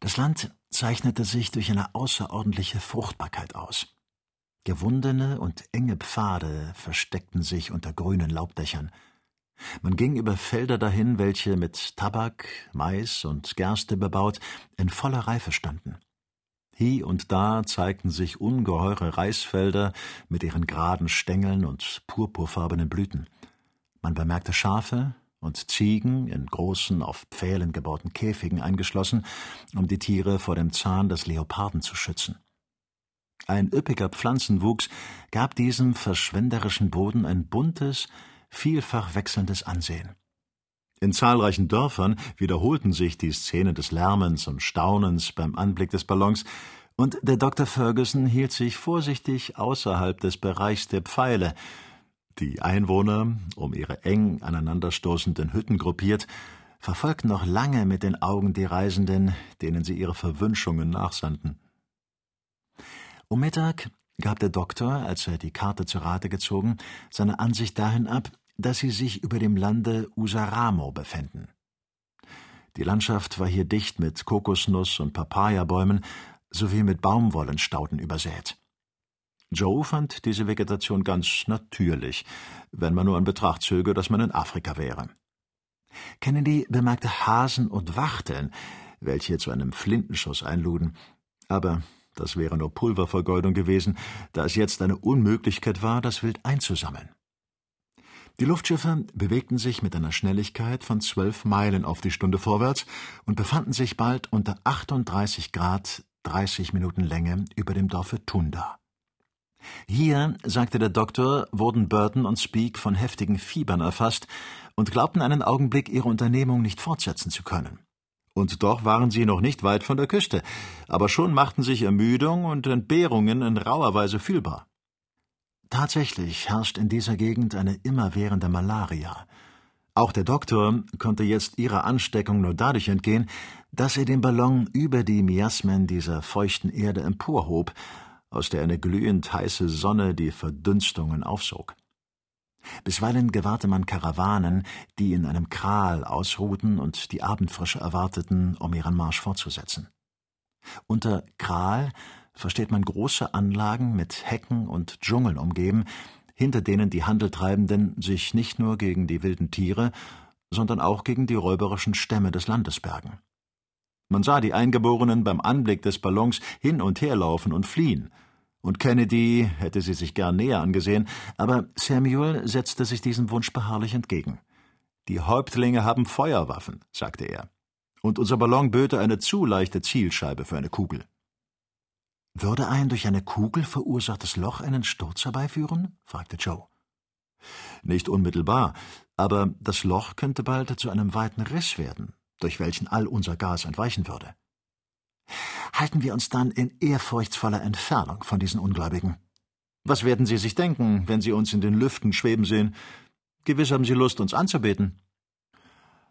Das Land zeichnete sich durch eine außerordentliche Fruchtbarkeit aus. Gewundene und enge Pfade versteckten sich unter grünen Laubdächern. Man ging über Felder dahin, welche mit Tabak, Mais und Gerste bebaut, in voller Reife standen. Hie und da zeigten sich ungeheure Reisfelder mit ihren geraden Stängeln und purpurfarbenen Blüten. Man bemerkte Schafe und Ziegen in großen, auf Pfählen gebauten Käfigen eingeschlossen, um die Tiere vor dem Zahn des Leoparden zu schützen. Ein üppiger Pflanzenwuchs gab diesem verschwenderischen Boden ein buntes, vielfach wechselndes Ansehen. In zahlreichen Dörfern wiederholten sich die Szenen des Lärmens und Staunens beim Anblick des Ballons, und der Dr. Ferguson hielt sich vorsichtig außerhalb des Bereichs der Pfeile. Die Einwohner, um ihre eng aneinanderstoßenden Hütten gruppiert, verfolgten noch lange mit den Augen die Reisenden, denen sie ihre Verwünschungen nachsandten. Um Mittag gab der Doktor, als er die Karte zu Rate gezogen, seine Ansicht dahin ab, dass sie sich über dem Lande Usaramo befänden. Die Landschaft war hier dicht mit Kokosnuss- und Papayabäumen sowie mit Baumwollenstauden übersät. Joe fand diese Vegetation ganz natürlich, wenn man nur in Betracht zöge, dass man in Afrika wäre. Kennedy bemerkte Hasen und Wachteln, welche zu einem Flintenschuss einluden, aber das wäre nur Pulververgeudung gewesen, da es jetzt eine Unmöglichkeit war, das Wild einzusammeln. Die Luftschiffe bewegten sich mit einer Schnelligkeit von zwölf Meilen auf die Stunde vorwärts und befanden sich bald unter 38 Grad 30 Minuten Länge über dem Dorfe Tunda. Hier, sagte der Doktor, wurden Burton und Speake von heftigen Fiebern erfasst und glaubten einen Augenblick ihre Unternehmung nicht fortsetzen zu können. Und doch waren sie noch nicht weit von der Küste, aber schon machten sich Ermüdung und Entbehrungen in rauer Weise fühlbar. Tatsächlich herrscht in dieser Gegend eine immerwährende Malaria. Auch der Doktor konnte jetzt ihrer Ansteckung nur dadurch entgehen, dass er den Ballon über die Miasmen dieser feuchten Erde emporhob, aus der eine glühend heiße Sonne die Verdünstungen aufsog. Bisweilen gewahrte man Karawanen, die in einem Kral ausruhten und die Abendfrische erwarteten, um ihren Marsch fortzusetzen. Unter Kral versteht man große Anlagen mit Hecken und Dschungeln umgeben, hinter denen die Handeltreibenden sich nicht nur gegen die wilden Tiere, sondern auch gegen die räuberischen Stämme des Landes bergen. Man sah die Eingeborenen beim Anblick des Ballons hin und her laufen und fliehen, und Kennedy hätte sie sich gern näher angesehen, aber Samuel setzte sich diesem Wunsch beharrlich entgegen. Die Häuptlinge haben Feuerwaffen, sagte er, und unser Ballon böte eine zu leichte Zielscheibe für eine Kugel. Würde ein durch eine Kugel verursachtes Loch einen Sturz herbeiführen? fragte Joe. Nicht unmittelbar, aber das Loch könnte bald zu einem weiten Riss werden, durch welchen all unser Gas entweichen würde. Halten wir uns dann in ehrfurchtsvoller Entfernung von diesen Ungläubigen. Was werden sie sich denken, wenn sie uns in den Lüften schweben sehen? Gewiss haben sie Lust, uns anzubeten.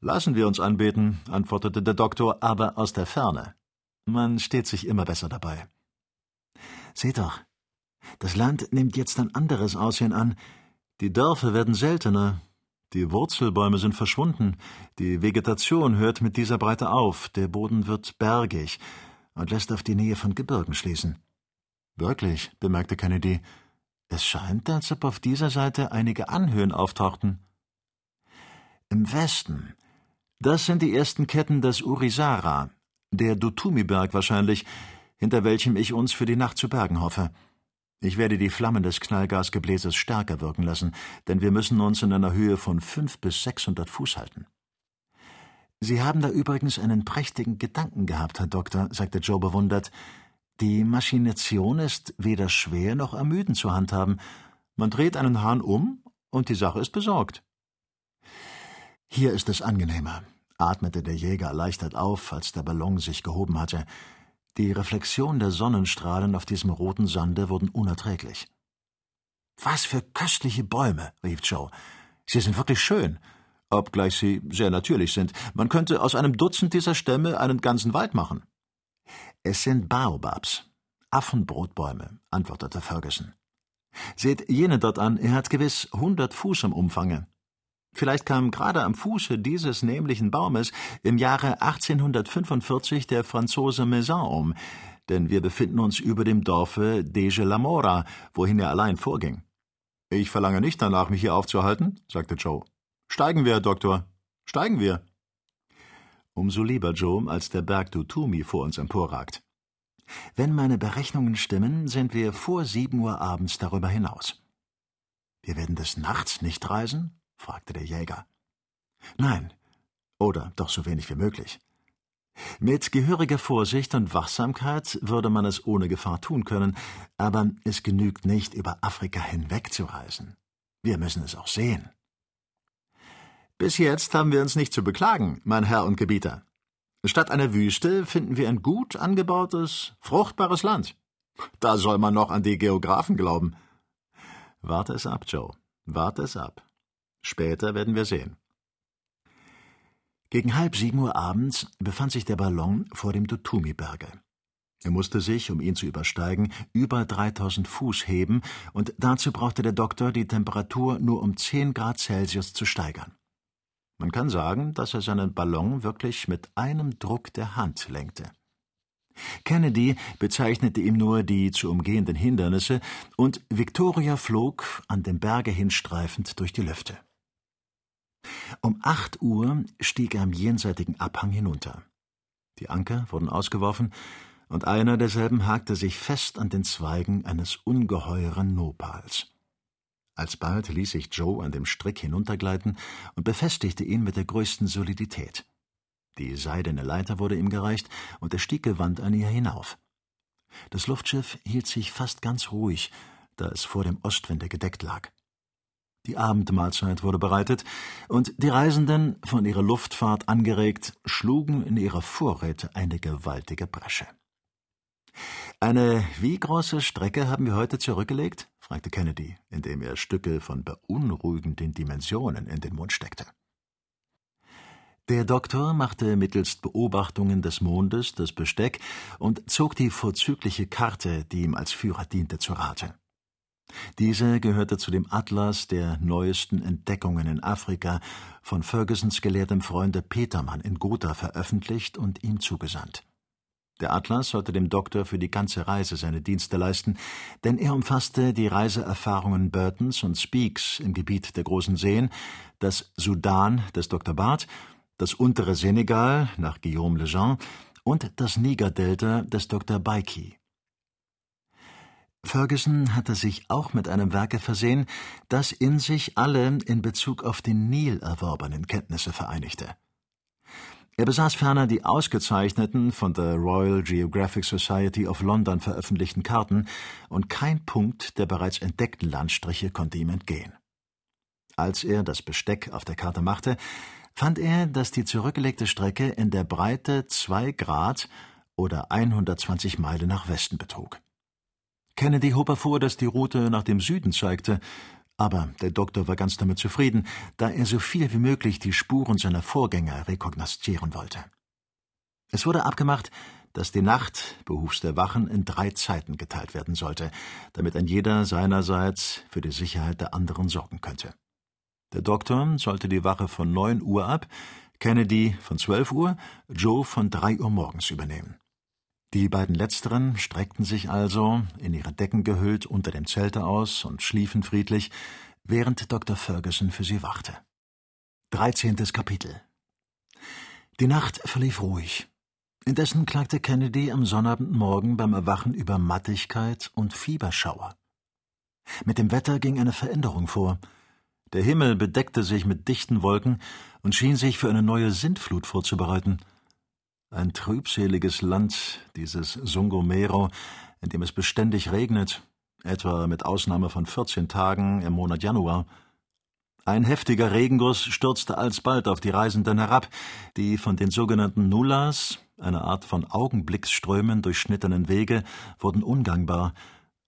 Lassen wir uns anbeten, antwortete der Doktor, aber aus der Ferne. Man steht sich immer besser dabei. Seht doch, das Land nimmt jetzt ein anderes Aussehen an. Die Dörfer werden seltener. Die Wurzelbäume sind verschwunden. Die Vegetation hört mit dieser Breite auf. Der Boden wird bergig und lässt auf die Nähe von Gebirgen schließen. Wirklich, bemerkte Kennedy. Es scheint, als ob auf dieser Seite einige Anhöhen auftauchten. Im Westen. Das sind die ersten Ketten des Urisara, der Dutumi-Berg wahrscheinlich, hinter welchem ich uns für die Nacht zu bergen hoffe. Ich werde die Flammen des Knallgasgebläses stärker wirken lassen, denn wir müssen uns in einer Höhe von fünf bis sechshundert Fuß halten. Sie haben da übrigens einen prächtigen Gedanken gehabt, Herr Doktor, sagte Joe bewundert. Die Maschination ist weder schwer noch ermüdend zu handhaben. Man dreht einen Hahn um und die Sache ist besorgt. Hier ist es angenehmer, atmete der Jäger erleichtert auf, als der Ballon sich gehoben hatte. Die Reflexion der Sonnenstrahlen auf diesem roten Sande wurden unerträglich. Was für köstliche Bäume, rief Joe. Sie sind wirklich schön, obgleich sie sehr natürlich sind. Man könnte aus einem Dutzend dieser Stämme einen ganzen Wald machen. Es sind Baobabs, Affenbrotbäume, antwortete Ferguson. Seht jene dort an, er hat gewiss hundert Fuß im Umfange. Vielleicht kam gerade am Fuße dieses nämlichen Baumes im Jahre 1845 der Franzose Maison um, denn wir befinden uns über dem Dorfe Deje la Mora, wohin er allein vorging. Ich verlange nicht danach, mich hier aufzuhalten, sagte Joe. Steigen wir, Doktor. Steigen wir. Umso lieber, Joe, als der Berg Dutumi vor uns emporragt. Wenn meine Berechnungen stimmen, sind wir vor sieben Uhr abends darüber hinaus. Wir werden des Nachts nicht reisen? Fragte der Jäger. Nein, oder doch so wenig wie möglich. Mit gehöriger Vorsicht und Wachsamkeit würde man es ohne Gefahr tun können, aber es genügt nicht, über Afrika hinwegzureisen. Wir müssen es auch sehen. Bis jetzt haben wir uns nicht zu beklagen, mein Herr und Gebieter. Statt einer Wüste finden wir ein gut angebautes, fruchtbares Land. Da soll man noch an die Geographen glauben. Warte es ab, Joe. Warte es ab. Später werden wir sehen. Gegen halb sieben Uhr abends befand sich der Ballon vor dem Dutumi-Berge. Er musste sich, um ihn zu übersteigen, über 3000 Fuß heben, und dazu brauchte der Doktor die Temperatur nur um 10 Grad Celsius zu steigern. Man kann sagen, dass er seinen Ballon wirklich mit einem Druck der Hand lenkte. Kennedy bezeichnete ihm nur die zu umgehenden Hindernisse, und Victoria flog, an dem Berge hinstreifend, durch die Lüfte. Um acht Uhr stieg er am jenseitigen Abhang hinunter. Die Anker wurden ausgeworfen, und einer derselben hakte sich fest an den Zweigen eines ungeheuren Nopals. Alsbald ließ sich Joe an dem Strick hinuntergleiten und befestigte ihn mit der größten Solidität. Die seidene Leiter wurde ihm gereicht, und er stieg gewandt an ihr hinauf. Das Luftschiff hielt sich fast ganz ruhig, da es vor dem Ostwinde gedeckt lag. Die Abendmahlzeit wurde bereitet, und die Reisenden, von ihrer Luftfahrt angeregt, schlugen in ihrer Vorräte eine gewaltige Bresche. Eine wie große Strecke haben wir heute zurückgelegt? fragte Kennedy, indem er Stücke von beunruhigenden Dimensionen in den Mund steckte. Der Doktor machte mittelst Beobachtungen des Mondes das Besteck und zog die vorzügliche Karte, die ihm als Führer diente, zu Rate. Diese gehörte zu dem Atlas der neuesten Entdeckungen in Afrika, von Fergusons gelehrtem Freunde Petermann in Gotha veröffentlicht und ihm zugesandt. Der Atlas sollte dem Doktor für die ganze Reise seine Dienste leisten, denn er umfasste die Reiseerfahrungen Burtons und Speaks im Gebiet der großen Seen, das Sudan des Dr. Barth, das untere Senegal nach Guillaume Lejean und das Niger-Delta des Dr. Baiki. Ferguson hatte sich auch mit einem Werke versehen, das in sich alle in Bezug auf den Nil erworbenen Kenntnisse vereinigte. Er besaß ferner die ausgezeichneten, von der Royal Geographic Society of London veröffentlichten Karten, und kein Punkt der bereits entdeckten Landstriche konnte ihm entgehen. Als er das Besteck auf der Karte machte, fand er, dass die zurückgelegte Strecke in der Breite zwei Grad oder 120 Meilen nach Westen betrug. Kennedy hob hervor, dass die Route nach dem Süden zeigte, aber der Doktor war ganz damit zufrieden, da er so viel wie möglich die Spuren seiner Vorgänger rekognoszieren wollte. Es wurde abgemacht, dass die Nacht behufs der Wachen in drei Zeiten geteilt werden sollte, damit ein jeder seinerseits für die Sicherheit der anderen sorgen könnte. Der Doktor sollte die Wache von neun Uhr ab, Kennedy von zwölf Uhr, Joe von drei Uhr morgens übernehmen. Die beiden Letzteren streckten sich also, in ihre Decken gehüllt, unter dem Zelte aus und schliefen friedlich, während Dr. Ferguson für sie wachte. Dreizehntes Kapitel Die Nacht verlief ruhig. Indessen klagte Kennedy am Sonnabendmorgen beim Erwachen über Mattigkeit und Fieberschauer. Mit dem Wetter ging eine Veränderung vor. Der Himmel bedeckte sich mit dichten Wolken und schien sich für eine neue Sintflut vorzubereiten – ein trübseliges Land, dieses Sungomero, in dem es beständig regnet, etwa mit Ausnahme von 14 Tagen im Monat Januar. Ein heftiger Regenguss stürzte alsbald auf die Reisenden herab, die von den sogenannten Nullas, einer Art von Augenblicksströmen durchschnittenen Wege, wurden ungangbar,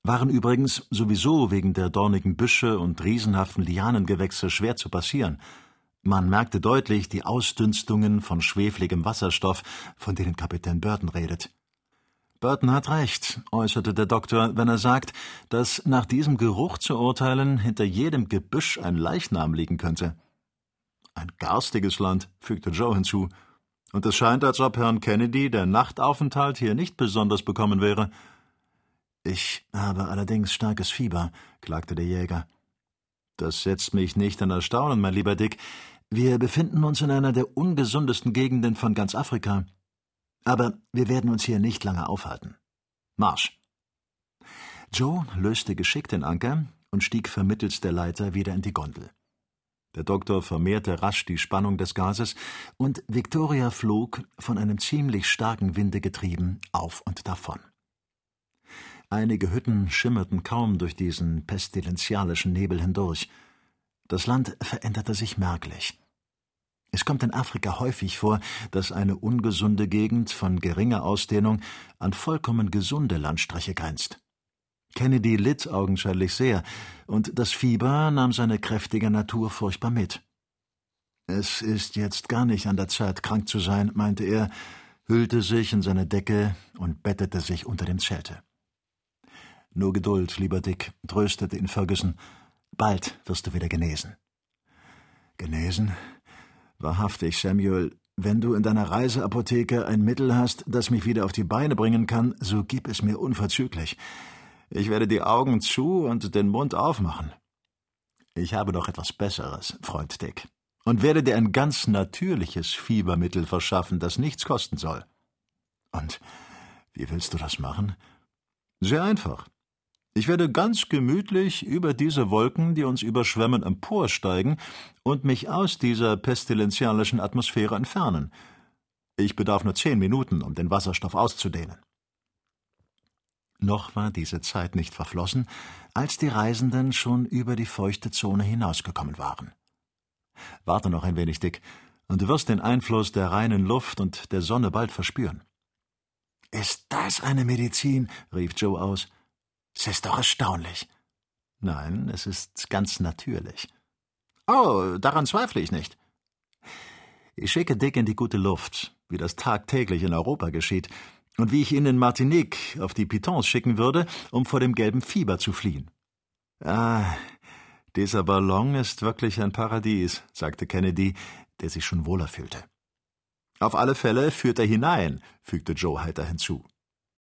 waren übrigens sowieso wegen der dornigen Büsche und riesenhaften Lianengewächse schwer zu passieren – man merkte deutlich die Ausdünstungen von schwefligem Wasserstoff, von denen Kapitän Burton redet. Burton hat recht, äußerte der Doktor, wenn er sagt, dass nach diesem Geruch zu urteilen hinter jedem Gebüsch ein Leichnam liegen könnte. Ein garstiges Land, fügte Joe hinzu. Und es scheint, als ob Herrn Kennedy der Nachtaufenthalt hier nicht besonders bekommen wäre. Ich habe allerdings starkes Fieber, klagte der Jäger. Das setzt mich nicht in Erstaunen, mein lieber Dick. Wir befinden uns in einer der ungesundesten Gegenden von ganz Afrika. Aber wir werden uns hier nicht lange aufhalten. Marsch! Joe löste geschickt den Anker und stieg vermittels der Leiter wieder in die Gondel. Der Doktor vermehrte rasch die Spannung des Gases, und Victoria flog, von einem ziemlich starken Winde getrieben, auf und davon. Einige Hütten schimmerten kaum durch diesen pestilenzialischen Nebel hindurch. Das Land veränderte sich merklich. Es kommt in Afrika häufig vor, dass eine ungesunde Gegend von geringer Ausdehnung an vollkommen gesunde Landstriche grenzt. Kennedy litt augenscheinlich sehr, und das Fieber nahm seine kräftige Natur furchtbar mit. Es ist jetzt gar nicht an der Zeit, krank zu sein, meinte er, hüllte sich in seine Decke und bettete sich unter dem Zelte. Nur Geduld, lieber Dick, tröstete ihn Ferguson. Bald wirst du wieder genesen. Genesen? Wahrhaftig, Samuel, wenn du in deiner Reiseapotheke ein Mittel hast, das mich wieder auf die Beine bringen kann, so gib es mir unverzüglich. Ich werde die Augen zu und den Mund aufmachen. Ich habe noch etwas Besseres, Freund Dick, und werde dir ein ganz natürliches Fiebermittel verschaffen, das nichts kosten soll. Und wie willst du das machen? Sehr einfach. Ich werde ganz gemütlich über diese Wolken, die uns überschwemmen, emporsteigen und mich aus dieser pestilenzialischen Atmosphäre entfernen. Ich bedarf nur zehn Minuten, um den Wasserstoff auszudehnen. Noch war diese Zeit nicht verflossen, als die Reisenden schon über die feuchte Zone hinausgekommen waren. Warte noch ein wenig, Dick, und du wirst den Einfluss der reinen Luft und der Sonne bald verspüren. Ist das eine Medizin? rief Joe aus. Es ist doch erstaunlich. Nein, es ist ganz natürlich. Oh, daran zweifle ich nicht. Ich schicke Dick in die gute Luft, wie das tagtäglich in Europa geschieht, und wie ich ihn in Martinique auf die Pitons schicken würde, um vor dem gelben Fieber zu fliehen. Ah, dieser Ballon ist wirklich ein Paradies, sagte Kennedy, der sich schon wohler fühlte. Auf alle Fälle führt er hinein, fügte Joe heiter hinzu.